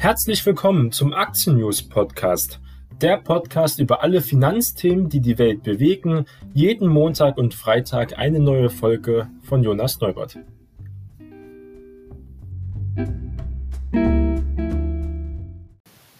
Herzlich willkommen zum Aktien News Podcast. Der Podcast über alle Finanzthemen, die die Welt bewegen. Jeden Montag und Freitag eine neue Folge von Jonas Neubert.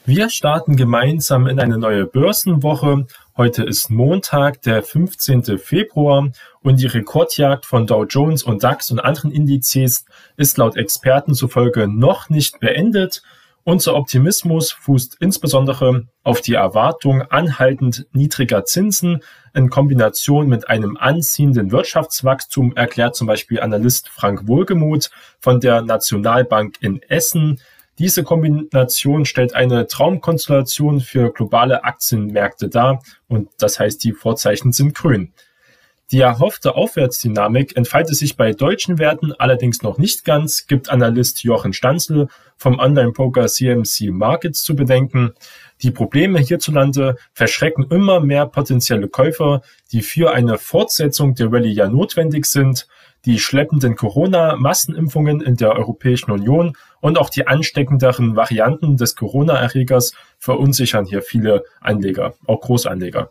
Wir starten gemeinsam in eine neue Börsenwoche. Heute ist Montag, der 15. Februar und die Rekordjagd von Dow Jones und DAX und anderen Indizes ist laut Experten zufolge noch nicht beendet. Unser Optimismus fußt insbesondere auf die Erwartung anhaltend niedriger Zinsen in Kombination mit einem anziehenden Wirtschaftswachstum, erklärt zum Beispiel Analyst Frank Wohlgemuth von der Nationalbank in Essen. Diese Kombination stellt eine Traumkonstellation für globale Aktienmärkte dar und das heißt, die Vorzeichen sind grün. Die erhoffte Aufwärtsdynamik entfaltet sich bei deutschen Werten allerdings noch nicht ganz, gibt Analyst Jochen Stanzel vom Online-Broker CMC Markets zu bedenken. Die Probleme hierzulande verschrecken immer mehr potenzielle Käufer, die für eine Fortsetzung der Rallye ja notwendig sind. Die schleppenden Corona-Massenimpfungen in der Europäischen Union und auch die ansteckenderen Varianten des Corona-Erregers verunsichern hier viele Anleger, auch Großanleger.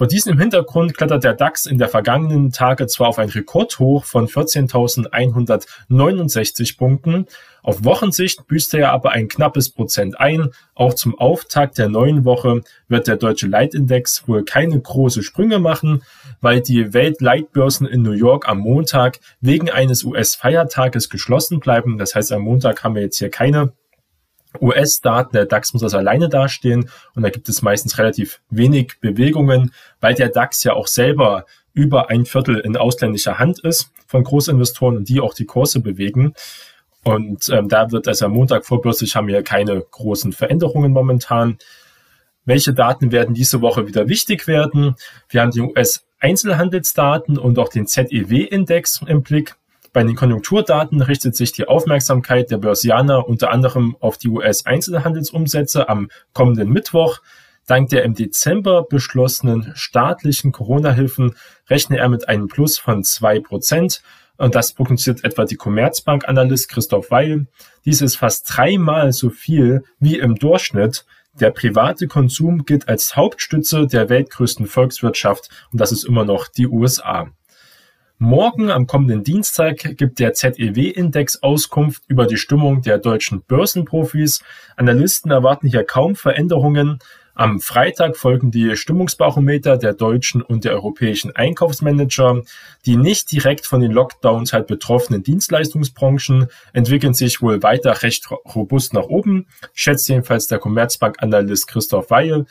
Vor diesem Hintergrund klettert der DAX in der vergangenen Tage zwar auf ein Rekordhoch von 14.169 Punkten, auf Wochensicht büßte er aber ein knappes Prozent ein. Auch zum Auftakt der neuen Woche wird der deutsche Leitindex wohl keine große Sprünge machen, weil die Weltleitbörsen in New York am Montag wegen eines US-Feiertages geschlossen bleiben. Das heißt, am Montag haben wir jetzt hier keine US-Daten, der DAX muss also alleine dastehen und da gibt es meistens relativ wenig Bewegungen, weil der DAX ja auch selber über ein Viertel in ausländischer Hand ist von Großinvestoren und die auch die Kurse bewegen. Und ähm, da wird also am Montag vorbörslich haben wir keine großen Veränderungen momentan. Welche Daten werden diese Woche wieder wichtig werden? Wir haben die US-Einzelhandelsdaten und auch den ZEW-Index im Blick. Bei den Konjunkturdaten richtet sich die Aufmerksamkeit der Börsianer unter anderem auf die US-Einzelhandelsumsätze am kommenden Mittwoch. Dank der im Dezember beschlossenen staatlichen Corona-Hilfen rechne er mit einem Plus von zwei Prozent. Und das prognostiziert etwa die Commerzbank-Analyst Christoph Weil. Dies ist fast dreimal so viel wie im Durchschnitt. Der private Konsum gilt als Hauptstütze der weltgrößten Volkswirtschaft und das ist immer noch die USA. Morgen, am kommenden Dienstag, gibt der ZEW-Index Auskunft über die Stimmung der deutschen Börsenprofis. Analysten erwarten hier kaum Veränderungen. Am Freitag folgen die Stimmungsbarometer der deutschen und der europäischen Einkaufsmanager. Die nicht direkt von den Lockdowns halt betroffenen Dienstleistungsbranchen entwickeln sich wohl weiter recht robust nach oben, schätzt jedenfalls der Commerzbank-Analyst Christoph Weil.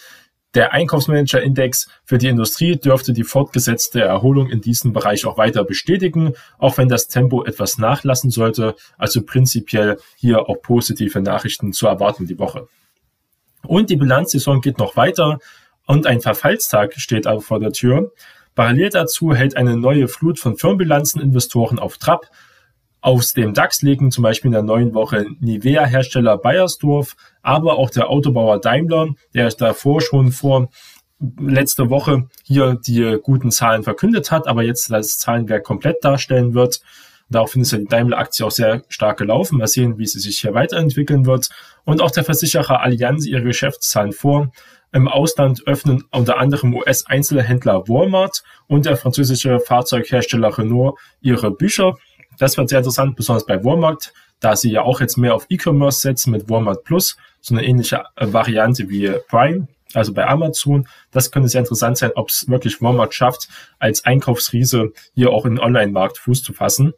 Der Einkaufsmanager-Index für die Industrie dürfte die fortgesetzte Erholung in diesem Bereich auch weiter bestätigen, auch wenn das Tempo etwas nachlassen sollte. Also prinzipiell hier auch positive Nachrichten zu erwarten die Woche. Und die Bilanzsaison geht noch weiter und ein Verfallstag steht aber vor der Tür. Parallel dazu hält eine neue Flut von Firmenbilanzen Investoren auf Trab. Aus dem DAX legen zum Beispiel in der neuen Woche Nivea-Hersteller Bayersdorf, aber auch der Autobauer Daimler, der davor schon vor letzte Woche hier die guten Zahlen verkündet hat, aber jetzt das Zahlenwerk komplett darstellen wird. Daraufhin ist ja die Daimler-Aktie auch sehr stark gelaufen. Mal sehen, wie sie sich hier weiterentwickeln wird. Und auch der Versicherer Allianz ihre Geschäftszahlen vor. Im Ausland öffnen unter anderem US-Einzelhändler Walmart und der französische Fahrzeughersteller Renault ihre Bücher. Das wird sehr interessant, besonders bei Walmart, da sie ja auch jetzt mehr auf E-Commerce setzen mit Walmart Plus, so eine ähnliche äh, Variante wie Prime, also bei Amazon. Das könnte sehr interessant sein, ob es wirklich Walmart schafft, als Einkaufsriese hier auch in den Online-Markt Fuß zu fassen.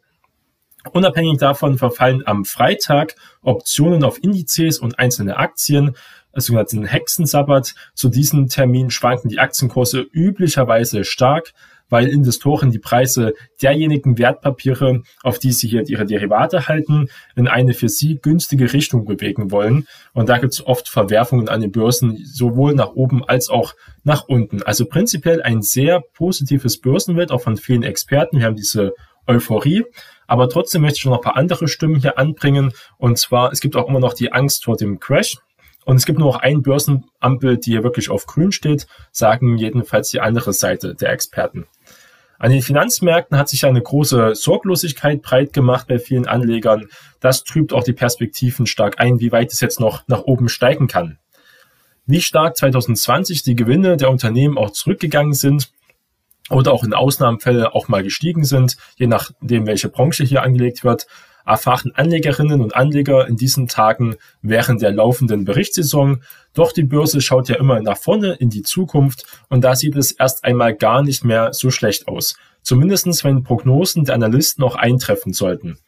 Unabhängig davon verfallen am Freitag Optionen auf Indizes und einzelne Aktien, sogenannten Hexensabbat. Zu diesem Termin schwanken die Aktienkurse üblicherweise stark weil Investoren die Preise derjenigen Wertpapiere, auf die sie hier ihre Derivate halten, in eine für sie günstige Richtung bewegen wollen. Und da gibt es oft Verwerfungen an den Börsen, sowohl nach oben als auch nach unten. Also prinzipiell ein sehr positives Börsenwelt, auch von vielen Experten. Wir haben diese Euphorie. Aber trotzdem möchte ich noch ein paar andere Stimmen hier anbringen. Und zwar, es gibt auch immer noch die Angst vor dem Crash. Und es gibt nur noch ein Börsenampel, die hier wirklich auf grün steht, sagen jedenfalls die andere Seite der Experten. An den Finanzmärkten hat sich eine große Sorglosigkeit breit gemacht bei vielen Anlegern. Das trübt auch die Perspektiven stark ein, wie weit es jetzt noch nach oben steigen kann. Wie stark 2020 die Gewinne der Unternehmen auch zurückgegangen sind oder auch in Ausnahmefällen auch mal gestiegen sind, je nachdem, welche Branche hier angelegt wird, erfahren Anlegerinnen und Anleger in diesen Tagen während der laufenden Berichtssaison. Doch die Börse schaut ja immer nach vorne in die Zukunft und da sieht es erst einmal gar nicht mehr so schlecht aus. Zumindestens wenn Prognosen der Analysten auch eintreffen sollten.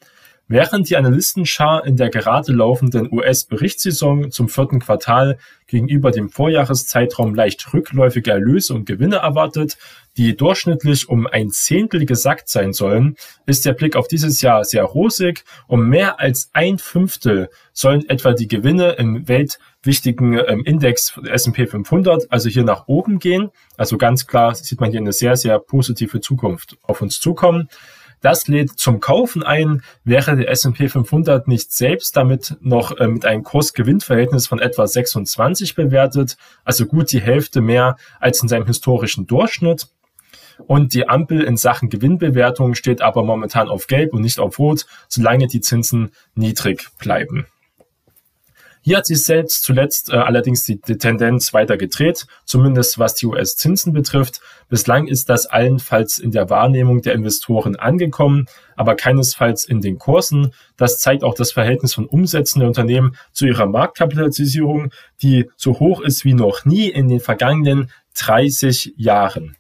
Während die Analystenschar in der gerade laufenden US-Berichtssaison zum vierten Quartal gegenüber dem Vorjahreszeitraum leicht rückläufige Erlöse und Gewinne erwartet, die durchschnittlich um ein Zehntel gesackt sein sollen, ist der Blick auf dieses Jahr sehr rosig. Um mehr als ein Fünftel sollen etwa die Gewinne im weltwichtigen ähm, Index S&P 500, also hier nach oben gehen. Also ganz klar sieht man hier eine sehr, sehr positive Zukunft auf uns zukommen. Das lädt zum Kaufen ein, wäre der S&P 500 nicht selbst damit noch äh, mit einem Kurs-Gewinn-Verhältnis von etwa 26 bewertet, also gut die Hälfte mehr als in seinem historischen Durchschnitt. Und die Ampel in Sachen Gewinnbewertung steht aber momentan auf Gelb und nicht auf Rot, solange die Zinsen niedrig bleiben. Hier hat sich selbst zuletzt äh, allerdings die, die, Tendenz weiter gedreht, zumindest was die US-Zinsen betrifft. Bislang ist das allenfalls in der Wahrnehmung der Investoren angekommen, aber keinesfalls in den Kursen. Das zeigt auch das Verhältnis von Umsätzen der Unternehmen zu ihrer Marktkapitalisierung, die so hoch ist wie noch nie in den vergangenen 30 Jahren.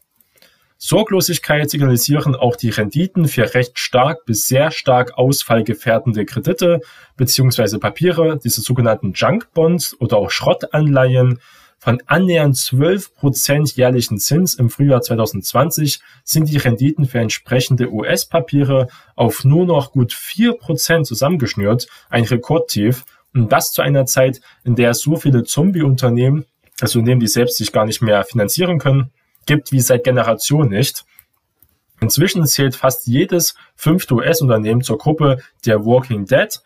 Sorglosigkeit signalisieren auch die Renditen für recht stark bis sehr stark ausfallgefährdende Kredite bzw. Papiere, diese sogenannten Junk Bonds oder auch Schrottanleihen. Von annähernd 12 Prozent jährlichen Zins im Frühjahr 2020 sind die Renditen für entsprechende US-Papiere auf nur noch gut 4 Prozent zusammengeschnürt, ein Rekordtief. Und das zu einer Zeit, in der so viele Zombie-Unternehmen, also Unternehmen, die selbst sich gar nicht mehr finanzieren können, gibt wie seit Generationen nicht. Inzwischen zählt fast jedes fünfte US-Unternehmen zur Gruppe der Walking Dead.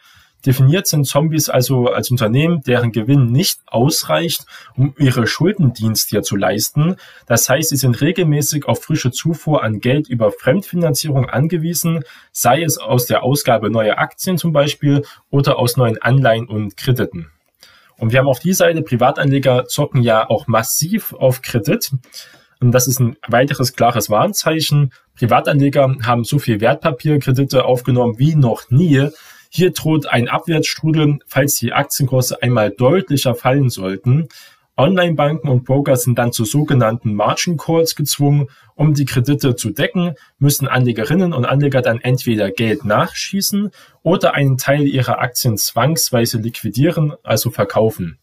Definiert sind Zombies also als Unternehmen, deren Gewinn nicht ausreicht, um ihre Schuldendienst hier zu leisten. Das heißt, sie sind regelmäßig auf frische Zufuhr an Geld über Fremdfinanzierung angewiesen, sei es aus der Ausgabe neuer Aktien zum Beispiel oder aus neuen Anleihen und Krediten. Und wir haben auf die Seite Privatanleger zocken ja auch massiv auf Kredit. Und das ist ein weiteres klares Warnzeichen. Privatanleger haben so viel Wertpapierkredite aufgenommen wie noch nie. Hier droht ein Abwärtsstrudel, falls die Aktienkurse einmal deutlicher fallen sollten. Online-Banken und Broker sind dann zu sogenannten Margin Calls gezwungen. Um die Kredite zu decken, müssen Anlegerinnen und Anleger dann entweder Geld nachschießen oder einen Teil ihrer Aktien zwangsweise liquidieren, also verkaufen.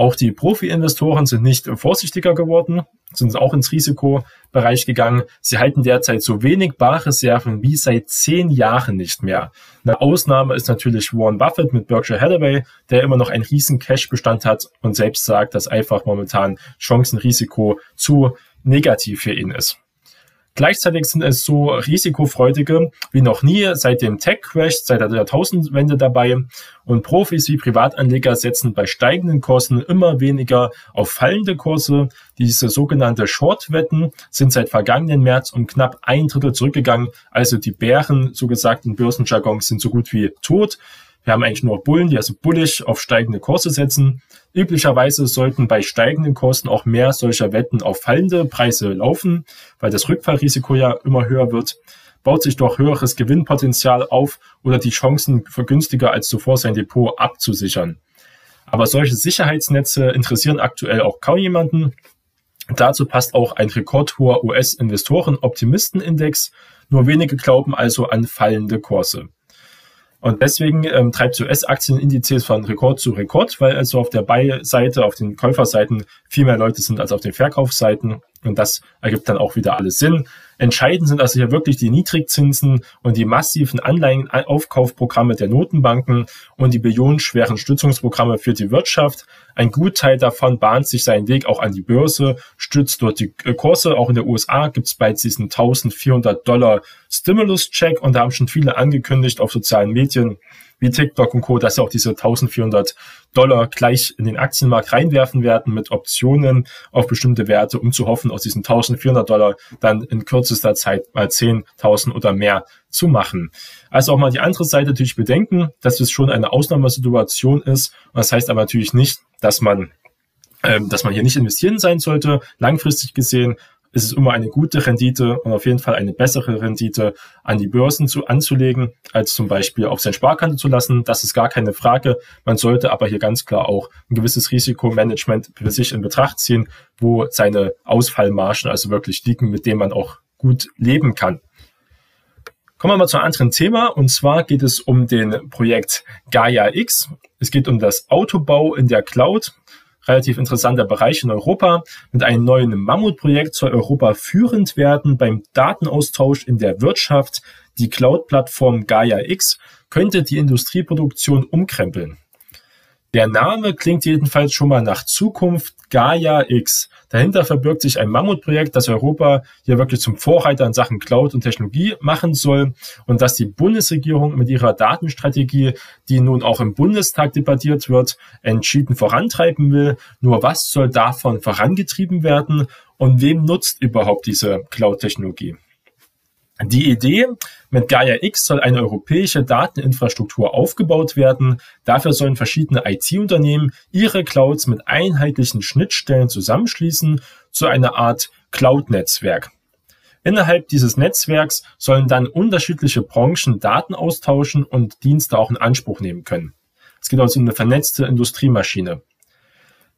Auch die Profi-Investoren sind nicht vorsichtiger geworden, sind auch ins Risikobereich gegangen. Sie halten derzeit so wenig Barreserven wie seit zehn Jahren nicht mehr. Eine Ausnahme ist natürlich Warren Buffett mit Berkshire Hathaway, der immer noch einen riesen Cash-Bestand hat und selbst sagt, dass einfach momentan Chancenrisiko zu negativ für ihn ist. Gleichzeitig sind es so risikofreudige wie noch nie seit dem Tech-Crash, seit der Jahrtausendwende dabei. Und Profis wie Privatanleger setzen bei steigenden Kursen immer weniger auf fallende Kurse. Diese sogenannte Short-Wetten sind seit vergangenen März um knapp ein Drittel zurückgegangen. Also die Bären, so gesagt in Börsenjargon, sind so gut wie tot. Wir haben eigentlich nur Bullen, die also bullig auf steigende Kurse setzen. Üblicherweise sollten bei steigenden Kursen auch mehr solcher Wetten auf fallende Preise laufen, weil das Rückfallrisiko ja immer höher wird. Baut sich doch höheres Gewinnpotenzial auf oder die Chancen für günstiger als zuvor sein Depot abzusichern. Aber solche Sicherheitsnetze interessieren aktuell auch kaum jemanden. Dazu passt auch ein rekordhoher US-Investoren-Optimistenindex. Nur wenige glauben also an fallende Kurse. Und deswegen ähm, treibt US-Aktienindizes von Rekord zu Rekord, weil also auf der Buy-Seite, auf den Käuferseiten viel mehr Leute sind als auf den Verkaufsseiten. Und das ergibt dann auch wieder alles Sinn. Entscheidend sind also hier wirklich die Niedrigzinsen und die massiven Anleihenaufkaufprogramme der Notenbanken und die billionenschweren Stützungsprogramme für die Wirtschaft. Ein Gutteil davon bahnt sich seinen Weg auch an die Börse, stützt dort die Kurse. Auch in der USA gibt es bald diesen 1400 Dollar Stimulus-Check und da haben schon viele angekündigt auf sozialen Medien, wie TikTok und Co., dass sie auch diese 1400 Dollar gleich in den Aktienmarkt reinwerfen werden mit Optionen auf bestimmte Werte, um zu hoffen, aus diesen 1400 Dollar dann in kürzester Zeit mal 10.000 oder mehr zu machen. Also auch mal die andere Seite natürlich bedenken, dass es schon eine Ausnahmesituation ist. Das heißt aber natürlich nicht, dass man ähm, dass man hier nicht investieren sein sollte. Langfristig gesehen ist es immer eine gute Rendite und auf jeden Fall eine bessere Rendite an die Börsen zu, anzulegen, als zum Beispiel auf sein Sparkonto zu lassen. Das ist gar keine Frage. Man sollte aber hier ganz klar auch ein gewisses Risikomanagement für sich in Betracht ziehen, wo seine Ausfallmargen also wirklich liegen, mit dem man auch gut leben kann. Kommen wir mal zu einem anderen Thema und zwar geht es um den Projekt Gaia X. Es geht um das Autobau in der Cloud relativ interessanter Bereich in Europa. Mit einem neuen Mammutprojekt soll Europa führend werden beim Datenaustausch in der Wirtschaft. Die Cloud-Plattform Gaia X könnte die Industrieproduktion umkrempeln. Der Name klingt jedenfalls schon mal nach Zukunft Gaia X. Dahinter verbirgt sich ein Mammutprojekt, das Europa hier wirklich zum Vorreiter in Sachen Cloud und Technologie machen soll und dass die Bundesregierung mit ihrer Datenstrategie, die nun auch im Bundestag debattiert wird, entschieden vorantreiben will. Nur was soll davon vorangetrieben werden und wem nutzt überhaupt diese Cloud-Technologie? Die Idee mit Gaia X soll eine europäische Dateninfrastruktur aufgebaut werden. Dafür sollen verschiedene IT-Unternehmen ihre Clouds mit einheitlichen Schnittstellen zusammenschließen zu einer Art Cloud-Netzwerk. Innerhalb dieses Netzwerks sollen dann unterschiedliche Branchen Daten austauschen und Dienste auch in Anspruch nehmen können. Es geht also um eine vernetzte Industriemaschine.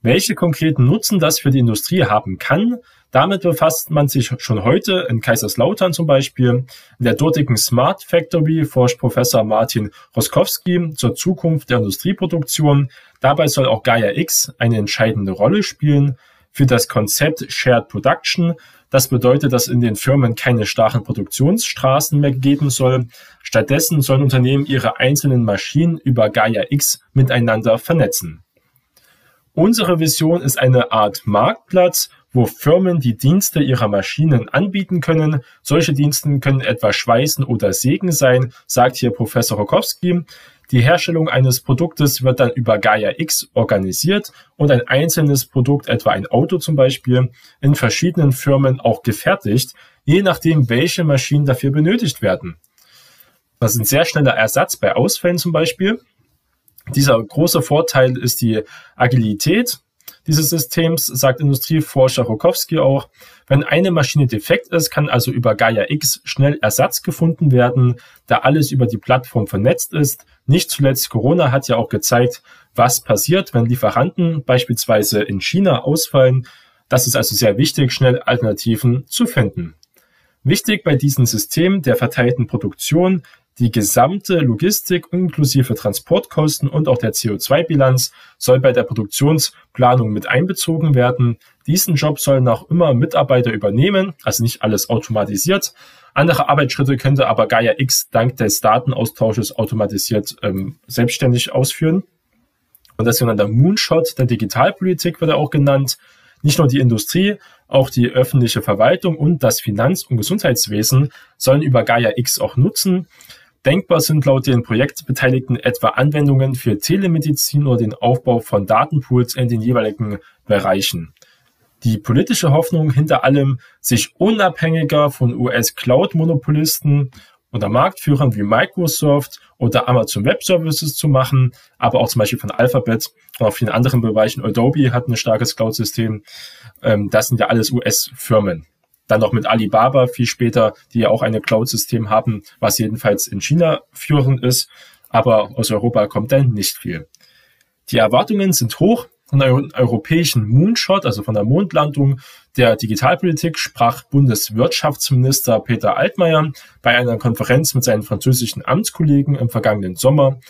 Welche konkreten Nutzen das für die Industrie haben kann, damit befasst man sich schon heute in Kaiserslautern zum Beispiel. In der dortigen Smart Factory forscht Professor Martin Roskowski zur Zukunft der Industrieproduktion. Dabei soll auch Gaia X eine entscheidende Rolle spielen für das Konzept Shared Production. Das bedeutet, dass in den Firmen keine starren Produktionsstraßen mehr geben soll. Stattdessen sollen Unternehmen ihre einzelnen Maschinen über Gaia X miteinander vernetzen. Unsere Vision ist eine Art Marktplatz, wo Firmen die Dienste ihrer Maschinen anbieten können. Solche Diensten können etwa Schweißen oder Sägen sein, sagt hier Professor Rokowski. Die Herstellung eines Produktes wird dann über Gaia X organisiert und ein einzelnes Produkt, etwa ein Auto zum Beispiel, in verschiedenen Firmen auch gefertigt, je nachdem, welche Maschinen dafür benötigt werden. Das ist ein sehr schneller Ersatz bei Ausfällen zum Beispiel. Dieser große Vorteil ist die Agilität dieses Systems, sagt Industrieforscher Rokowski auch. Wenn eine Maschine defekt ist, kann also über Gaia X schnell Ersatz gefunden werden, da alles über die Plattform vernetzt ist. Nicht zuletzt Corona hat ja auch gezeigt, was passiert, wenn Lieferanten beispielsweise in China ausfallen. Das ist also sehr wichtig, schnell Alternativen zu finden. Wichtig bei diesem System der verteilten Produktion die gesamte Logistik inklusive Transportkosten und auch der CO2-Bilanz soll bei der Produktionsplanung mit einbezogen werden. Diesen Job sollen auch immer Mitarbeiter übernehmen, also nicht alles automatisiert. Andere Arbeitsschritte könnte aber Gaia X dank des Datenaustausches automatisiert ähm, selbstständig ausführen. Und das sogenannte Moonshot der Digitalpolitik wird er auch genannt. Nicht nur die Industrie, auch die öffentliche Verwaltung und das Finanz- und Gesundheitswesen sollen über Gaia X auch nutzen. Denkbar sind laut den Projektbeteiligten etwa Anwendungen für Telemedizin oder den Aufbau von Datenpools in den jeweiligen Bereichen. Die politische Hoffnung hinter allem, sich unabhängiger von US-Cloud-Monopolisten oder Marktführern wie Microsoft oder Amazon Web Services zu machen, aber auch zum Beispiel von Alphabet und auch vielen anderen Bereichen. Adobe hat ein starkes Cloud-System. Ähm, das sind ja alles US-Firmen. Dann noch mit Alibaba viel später, die ja auch eine Cloud-System haben, was jedenfalls in China führend ist. Aber aus Europa kommt dann nicht viel. Die Erwartungen sind hoch. Von einem europäischen Moonshot, also von der Mondlandung der Digitalpolitik, sprach Bundeswirtschaftsminister Peter Altmaier bei einer Konferenz mit seinen französischen Amtskollegen im vergangenen Sommer.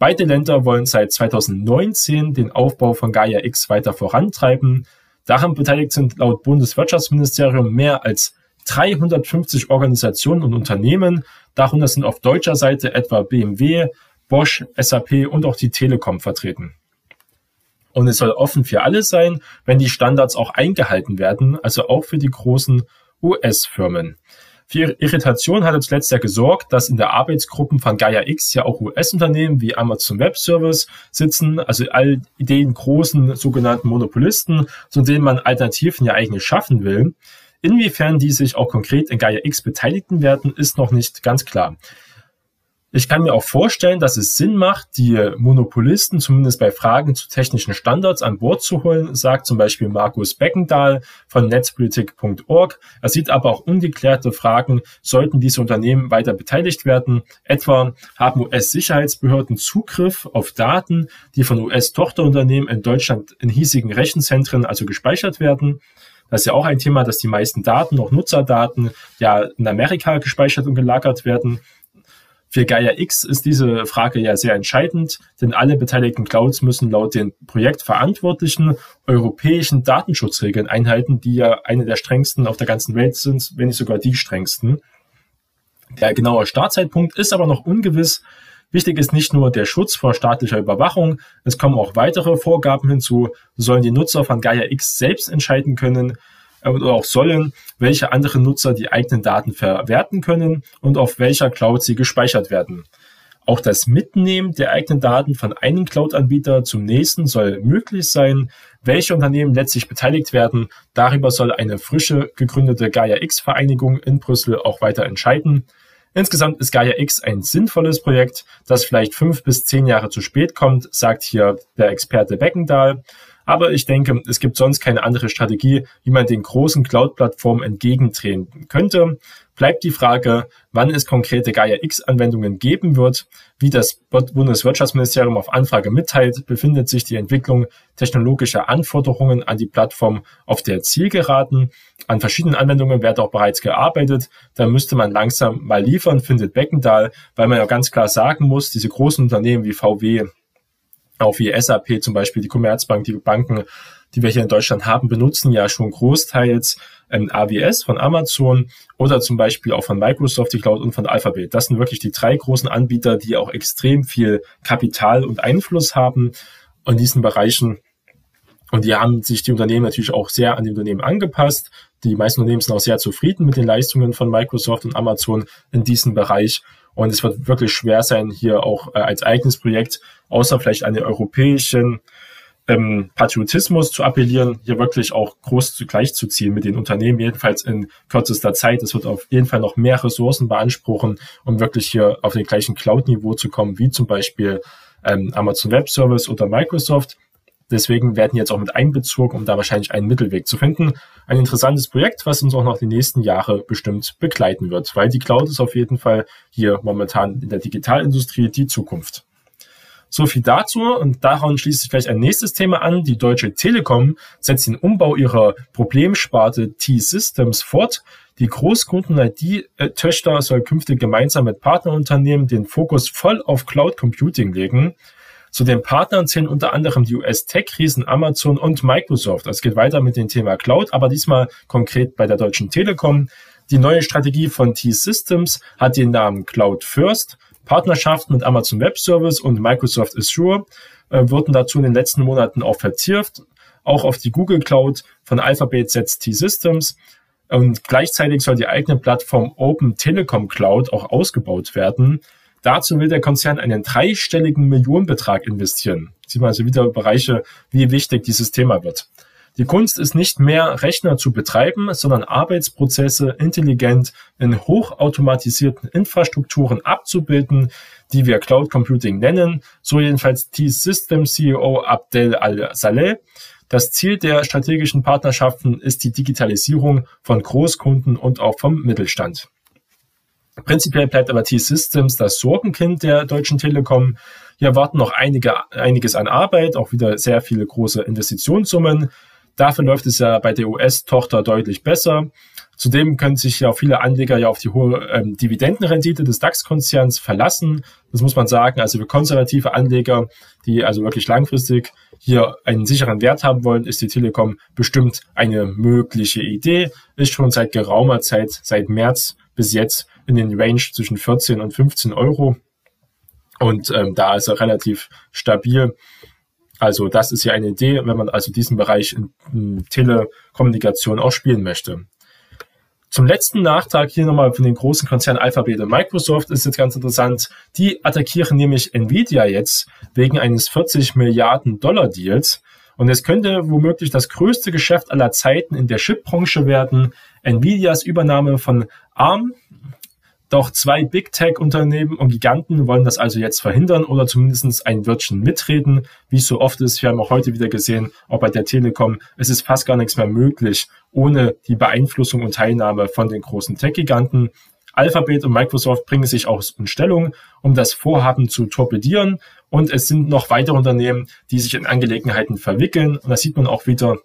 Beide Länder wollen seit 2019 den Aufbau von Gaia X weiter vorantreiben. Daran beteiligt sind laut Bundeswirtschaftsministerium mehr als 350 Organisationen und Unternehmen. Darunter sind auf deutscher Seite etwa BMW, Bosch, SAP und auch die Telekom vertreten. Und es soll offen für alle sein, wenn die Standards auch eingehalten werden, also auch für die großen US-Firmen. Für Irritation hat er zuletzt ja gesorgt, dass in der Arbeitsgruppen von Gaia X ja auch US-Unternehmen wie Amazon Web Service sitzen, also all den großen sogenannten Monopolisten, zu denen man Alternativen ja eigentlich schaffen will. Inwiefern die sich auch konkret in Gaia X beteiligen werden, ist noch nicht ganz klar. Ich kann mir auch vorstellen, dass es Sinn macht, die Monopolisten zumindest bei Fragen zu technischen Standards an Bord zu holen, sagt zum Beispiel Markus Beckendahl von netzpolitik.org. Er sieht aber auch ungeklärte Fragen, sollten diese Unternehmen weiter beteiligt werden. Etwa haben US-Sicherheitsbehörden Zugriff auf Daten, die von US-Tochterunternehmen in Deutschland in hiesigen Rechenzentren also gespeichert werden. Das ist ja auch ein Thema, dass die meisten Daten, auch Nutzerdaten, ja in Amerika gespeichert und gelagert werden. Für Gaia X ist diese Frage ja sehr entscheidend, denn alle beteiligten Clouds müssen laut den Projektverantwortlichen europäischen Datenschutzregeln einhalten, die ja eine der strengsten auf der ganzen Welt sind, wenn nicht sogar die strengsten. Der genaue Startzeitpunkt ist aber noch ungewiss. Wichtig ist nicht nur der Schutz vor staatlicher Überwachung, es kommen auch weitere Vorgaben hinzu. sollen die Nutzer von Gaia X selbst entscheiden können, oder auch sollen, welche anderen Nutzer die eigenen Daten verwerten können und auf welcher Cloud sie gespeichert werden. Auch das Mitnehmen der eigenen Daten von einem Cloud-Anbieter zum nächsten soll möglich sein. Welche Unternehmen letztlich beteiligt werden, darüber soll eine frische gegründete Gaia X-Vereinigung in Brüssel auch weiter entscheiden. Insgesamt ist Gaia X ein sinnvolles Projekt, das vielleicht fünf bis zehn Jahre zu spät kommt, sagt hier der Experte Beckendahl. Aber ich denke, es gibt sonst keine andere Strategie, wie man den großen Cloud-Plattformen entgegentreten könnte. Bleibt die Frage, wann es konkrete Gaia X-Anwendungen geben wird. Wie das Bundeswirtschaftsministerium auf Anfrage mitteilt, befindet sich die Entwicklung technologischer Anforderungen an die Plattform auf der Zielgeraden. An verschiedenen Anwendungen wird auch bereits gearbeitet. Da müsste man langsam mal liefern, findet Beckendahl, weil man ja ganz klar sagen muss, diese großen Unternehmen wie VW, auch wie SAP zum Beispiel, die Commerzbank, die Banken, die wir hier in Deutschland haben, benutzen ja schon großteils ähm, AWS von Amazon oder zum Beispiel auch von Microsoft, die Cloud und von Alphabet. Das sind wirklich die drei großen Anbieter, die auch extrem viel Kapital und Einfluss haben in diesen Bereichen. Und die haben sich die Unternehmen natürlich auch sehr an die Unternehmen angepasst. Die meisten Unternehmen sind auch sehr zufrieden mit den Leistungen von Microsoft und Amazon in diesem Bereich. Und es wird wirklich schwer sein, hier auch äh, als eigenes Projekt, außer vielleicht einen europäischen ähm, Patriotismus zu appellieren, hier wirklich auch groß zugleich zu ziehen mit den Unternehmen, jedenfalls in kürzester Zeit. Es wird auf jeden Fall noch mehr Ressourcen beanspruchen, um wirklich hier auf den gleichen Cloud-Niveau zu kommen, wie zum Beispiel ähm, Amazon Web Service oder Microsoft. Deswegen werden jetzt auch mit einbezogen, um da wahrscheinlich einen Mittelweg zu finden. Ein interessantes Projekt, was uns auch noch die nächsten Jahre bestimmt begleiten wird, weil die Cloud ist auf jeden Fall hier momentan in der Digitalindustrie die Zukunft. So viel dazu und daran schließt sich gleich ein nächstes Thema an. Die Deutsche Telekom setzt den Umbau ihrer Problemsparte T-Systems fort. Die Großkunden-ID-Töchter soll künftig gemeinsam mit Partnerunternehmen den Fokus voll auf Cloud Computing legen. Zu den Partnern zählen unter anderem die US-Tech-Riesen Amazon und Microsoft. Es geht weiter mit dem Thema Cloud, aber diesmal konkret bei der Deutschen Telekom. Die neue Strategie von T-Systems hat den Namen Cloud First. Partnerschaften mit Amazon Web Service und Microsoft Azure äh, wurden dazu in den letzten Monaten auch vertieft. Auch auf die Google Cloud von Alphabet setzt T-Systems. Und gleichzeitig soll die eigene Plattform Open Telekom Cloud auch ausgebaut werden. Dazu will der Konzern einen dreistelligen Millionenbetrag investieren. Sieht man also wieder Bereiche, wie wichtig dieses Thema wird. Die Kunst ist nicht mehr Rechner zu betreiben, sondern Arbeitsprozesse intelligent in hochautomatisierten Infrastrukturen abzubilden, die wir Cloud Computing nennen, so jedenfalls T-System CEO Abdel Al-Saleh. Das Ziel der strategischen Partnerschaften ist die Digitalisierung von Großkunden und auch vom Mittelstand. Prinzipiell bleibt aber T-Systems das Sorgenkind der Deutschen Telekom. Hier warten noch einige, einiges an Arbeit, auch wieder sehr viele große Investitionssummen. Dafür läuft es ja bei der US-Tochter deutlich besser. Zudem können sich ja viele Anleger ja auf die hohe ähm, Dividendenrendite des DAX-Konzerns verlassen. Das muss man sagen. Also für konservative Anleger, die also wirklich langfristig hier einen sicheren Wert haben wollen, ist die Telekom bestimmt eine mögliche Idee. Ist schon seit geraumer Zeit, seit März bis jetzt in den Range zwischen 14 und 15 Euro. Und ähm, da ist er relativ stabil. Also das ist ja eine Idee, wenn man also diesen Bereich in, in Telekommunikation auch spielen möchte. Zum letzten Nachtrag hier nochmal von den großen Konzernen Alphabet und Microsoft ist jetzt ganz interessant. Die attackieren nämlich Nvidia jetzt wegen eines 40 Milliarden Dollar Deals. Und es könnte womöglich das größte Geschäft aller Zeiten in der Chipbranche werden. Nvidias Übernahme von ARM. Doch zwei Big Tech-Unternehmen und Giganten wollen das also jetzt verhindern oder zumindest ein Wörtchen mitreden, wie es so oft ist. Wir haben auch heute wieder gesehen, auch bei der Telekom, es ist fast gar nichts mehr möglich ohne die Beeinflussung und Teilnahme von den großen Tech-Giganten. Alphabet und Microsoft bringen sich auch in Stellung, um das Vorhaben zu torpedieren. Und es sind noch weitere Unternehmen, die sich in Angelegenheiten verwickeln. Und da sieht man auch wieder,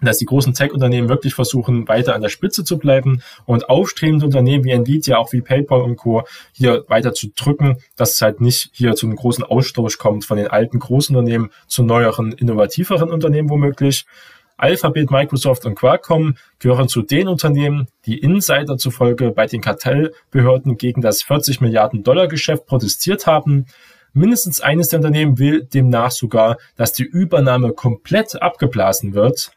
dass die großen Tech-Unternehmen wirklich versuchen, weiter an der Spitze zu bleiben und aufstrebende Unternehmen wie Nvidia, auch wie PayPal und Co. hier weiter zu drücken, dass es halt nicht hier zu einem großen Austausch kommt von den alten großen Unternehmen zu neueren, innovativeren Unternehmen womöglich. Alphabet, Microsoft und Qualcomm gehören zu den Unternehmen, die Insider zufolge bei den Kartellbehörden gegen das 40 Milliarden Dollar Geschäft protestiert haben. Mindestens eines der Unternehmen will demnach sogar, dass die Übernahme komplett abgeblasen wird.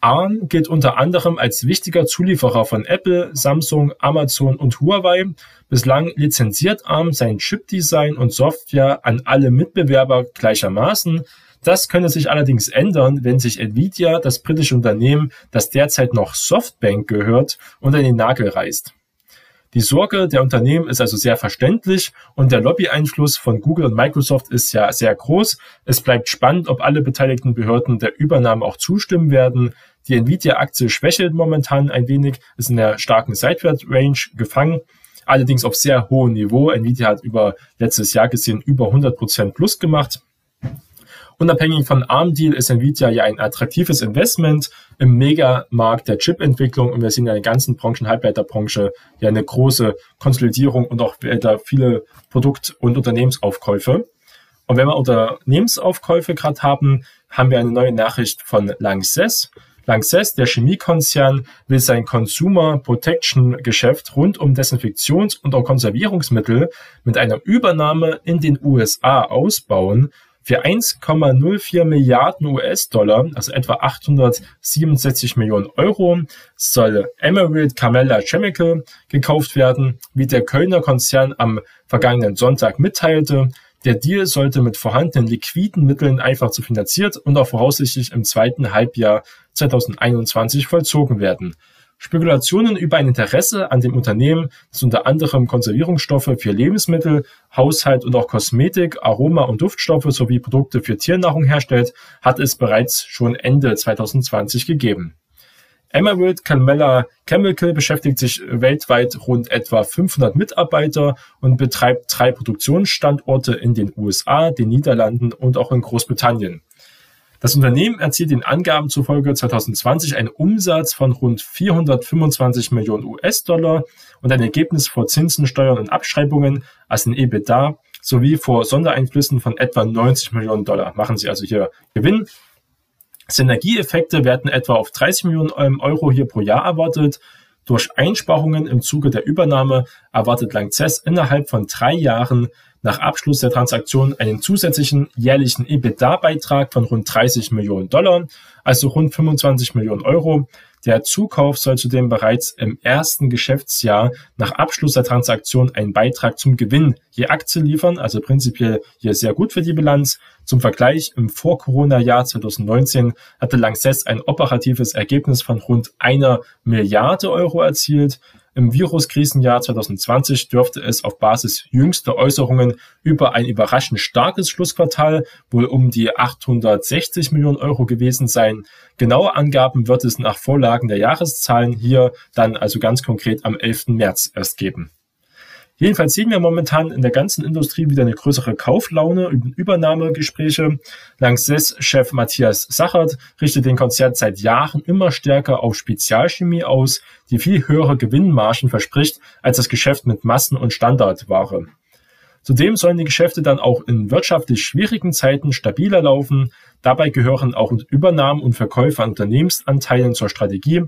ARM gilt unter anderem als wichtiger Zulieferer von Apple, Samsung, Amazon und Huawei. Bislang lizenziert ARM sein Chipdesign und Software an alle Mitbewerber gleichermaßen. Das könnte sich allerdings ändern, wenn sich Nvidia, das britische Unternehmen, das derzeit noch Softbank gehört, unter den Nagel reißt. Die Sorge der Unternehmen ist also sehr verständlich und der Lobbyeinfluss von Google und Microsoft ist ja sehr groß. Es bleibt spannend, ob alle beteiligten Behörden der Übernahme auch zustimmen werden. Die Nvidia-Aktie schwächelt momentan ein wenig, ist in der starken Seitwärtsrange gefangen, allerdings auf sehr hohem Niveau. Nvidia hat über letztes Jahr gesehen über 100% plus gemacht. Unabhängig von ARM-Deal ist Nvidia ja ein attraktives Investment im Megamarkt der Chip-Entwicklung und wir sehen ja in der ganzen Branchen, Halbleiterbranche, ja eine große Konsolidierung und auch da viele Produkt- und Unternehmensaufkäufe. Und wenn wir Unternehmensaufkäufe gerade haben, haben wir eine neue Nachricht von Lanxess. Lanxess, der Chemiekonzern, will sein Consumer Protection Geschäft rund um Desinfektions- und auch Konservierungsmittel mit einer Übernahme in den USA ausbauen für 1,04 Milliarden US-Dollar, also etwa 867 Millionen Euro, soll Emerald Carmella Chemical gekauft werden, wie der Kölner Konzern am vergangenen Sonntag mitteilte. Der Deal sollte mit vorhandenen liquiden Mitteln einfach zu finanziert und auch voraussichtlich im zweiten Halbjahr 2021 vollzogen werden. Spekulationen über ein Interesse an dem Unternehmen, das unter anderem Konservierungsstoffe für Lebensmittel, Haushalt und auch Kosmetik, Aroma- und Duftstoffe sowie Produkte für Tiernahrung herstellt, hat es bereits schon Ende 2020 gegeben. Emerald Carmella Chemical beschäftigt sich weltweit rund etwa 500 Mitarbeiter und betreibt drei Produktionsstandorte in den USA, den Niederlanden und auch in Großbritannien. Das Unternehmen erzielt den Angaben zufolge 2020 einen Umsatz von rund 425 Millionen US-Dollar und ein Ergebnis vor Zinsen, Steuern und Abschreibungen als ein EBITDA sowie vor Sondereinflüssen von etwa 90 Millionen Dollar. Machen Sie also hier Gewinn. Synergieeffekte werden etwa auf 30 Millionen ähm, Euro hier pro Jahr erwartet. Durch Einsparungen im Zuge der Übernahme erwartet Lanxess innerhalb von drei Jahren nach Abschluss der Transaktion einen zusätzlichen jährlichen EBITDA-Beitrag von rund 30 Millionen Dollar, also rund 25 Millionen Euro. Der Zukauf soll zudem bereits im ersten Geschäftsjahr nach Abschluss der Transaktion einen Beitrag zum Gewinn je Aktie liefern, also prinzipiell hier sehr gut für die Bilanz. Zum Vergleich, im Vor-Corona-Jahr 2019 hatte Lanxess ein operatives Ergebnis von rund einer Milliarde Euro erzielt. Im Viruskrisenjahr 2020 dürfte es auf Basis jüngster Äußerungen über ein überraschend starkes Schlussquartal wohl um die 860 Millionen Euro gewesen sein. Genaue Angaben wird es nach Vorlagen der Jahreszahlen hier dann also ganz konkret am 11. März erst geben. Jedenfalls sehen wir momentan in der ganzen Industrie wieder eine größere Kauflaune Übernahmegespräche. Lanxess-Chef Matthias Sachert richtet den Konzern seit Jahren immer stärker auf Spezialchemie aus, die viel höhere Gewinnmargen verspricht als das Geschäft mit Massen- und Standardware. Zudem sollen die Geschäfte dann auch in wirtschaftlich schwierigen Zeiten stabiler laufen. Dabei gehören auch Übernahmen und Verkäufe an Unternehmensanteilen zur Strategie.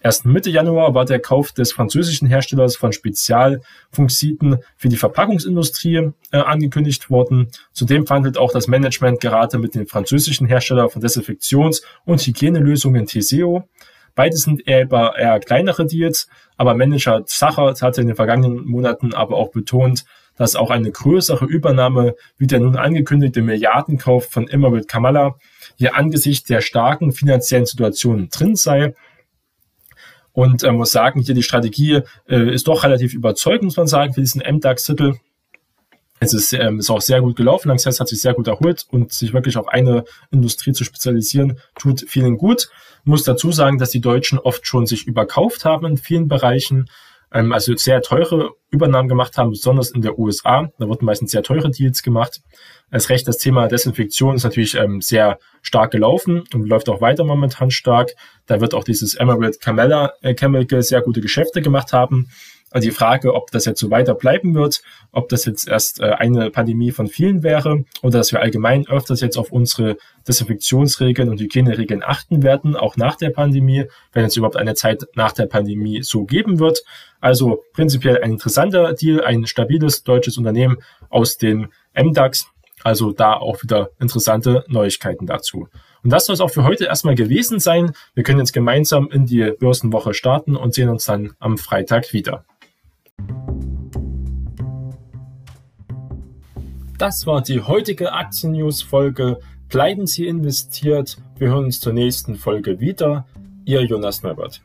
Erst Mitte Januar war der Kauf des französischen Herstellers von Spezialfunksiden für die Verpackungsindustrie äh, angekündigt worden. Zudem verhandelt auch das Management gerade mit dem französischen Hersteller von Desinfektions- und Hygienelösungen Teseo. Beide sind eher, eher kleinere Deals, aber Manager Sacher hat in den vergangenen Monaten aber auch betont, dass auch eine größere Übernahme wie der nun angekündigte Milliardenkauf von Immerit Kamala hier angesichts der starken finanziellen Situation drin sei. Und äh, muss sagen, hier die Strategie äh, ist doch relativ überzeugend, muss man sagen, für diesen MDAX-Titel. Es ist, ähm, ist auch sehr gut gelaufen. Lanxess hat sich sehr gut erholt und sich wirklich auf eine Industrie zu spezialisieren, tut vielen gut. Muss dazu sagen, dass die Deutschen oft schon sich überkauft haben in vielen Bereichen, ähm, also sehr teure Übernahmen gemacht haben, besonders in der USA. Da wurden meistens sehr teure Deals gemacht. Als recht das Thema Desinfektion ist natürlich ähm, sehr stark gelaufen und läuft auch weiter momentan stark. Da wird auch dieses Emerald Camella äh, Chemical sehr gute Geschäfte gemacht haben. Also die Frage, ob das jetzt so weiter bleiben wird, ob das jetzt erst äh, eine Pandemie von vielen wäre oder dass wir allgemein öfters jetzt auf unsere Desinfektionsregeln und Hygieneregeln achten werden, auch nach der Pandemie, wenn es überhaupt eine Zeit nach der Pandemie so geben wird. Also prinzipiell ein interessanter Deal, ein stabiles deutsches Unternehmen aus dem MDAX. Also da auch wieder interessante Neuigkeiten dazu. Und das soll es auch für heute erstmal gewesen sein. Wir können jetzt gemeinsam in die Börsenwoche starten und sehen uns dann am Freitag wieder. Das war die heutige Aktien-News-Folge. Bleiben Sie investiert. Wir hören uns zur nächsten Folge wieder. Ihr Jonas Neubert.